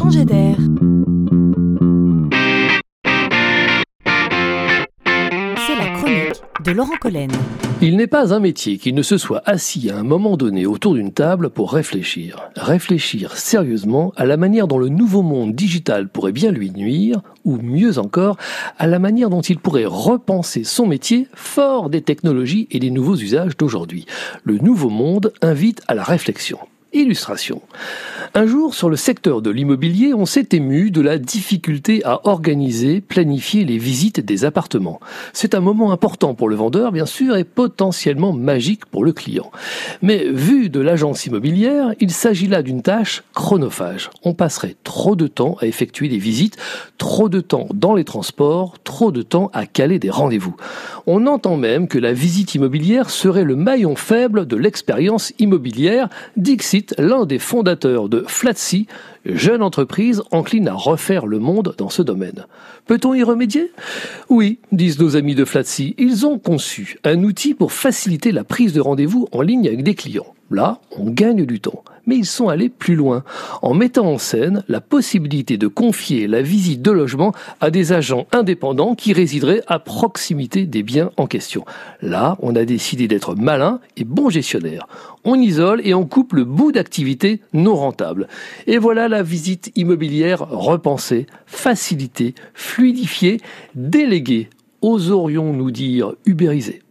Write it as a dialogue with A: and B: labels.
A: changer d'air. C'est la chronique de Laurent Collen.
B: Il n'est pas un métier qui ne se soit assis à un moment donné autour d'une table pour réfléchir. Réfléchir sérieusement à la manière dont le nouveau monde digital pourrait bien lui nuire, ou mieux encore, à la manière dont il pourrait repenser son métier fort des technologies et des nouveaux usages d'aujourd'hui. Le nouveau monde invite à la réflexion. Illustration. Un jour, sur le secteur de l'immobilier, on s'est ému de la difficulté à organiser, planifier les visites des appartements. C'est un moment important pour le vendeur, bien sûr, et potentiellement magique pour le client. Mais vu de l'agence immobilière, il s'agit là d'une tâche chronophage. On passerait trop de temps à effectuer des visites, trop de temps dans les transports, trop de temps à caler des rendez-vous. On entend même que la visite immobilière serait le maillon faible de l'expérience immobilière, Dixit l'un des fondateurs de Flatsy, jeune entreprise encline à refaire le monde dans ce domaine. Peut-on y remédier? Oui, disent nos amis de Flatsy, ils ont conçu un outil pour faciliter la prise de rendez-vous en ligne avec des clients. Là, on gagne du temps. Mais ils sont allés plus loin, en mettant en scène la possibilité de confier la visite de logement à des agents indépendants qui résideraient à proximité des biens en question. Là, on a décidé d'être malin et bon gestionnaire. On isole et on coupe le bout d'activité non rentable. Et voilà la visite immobilière repensée, facilitée, fluidifiée, déléguée. Oserions-nous dire ubérisée?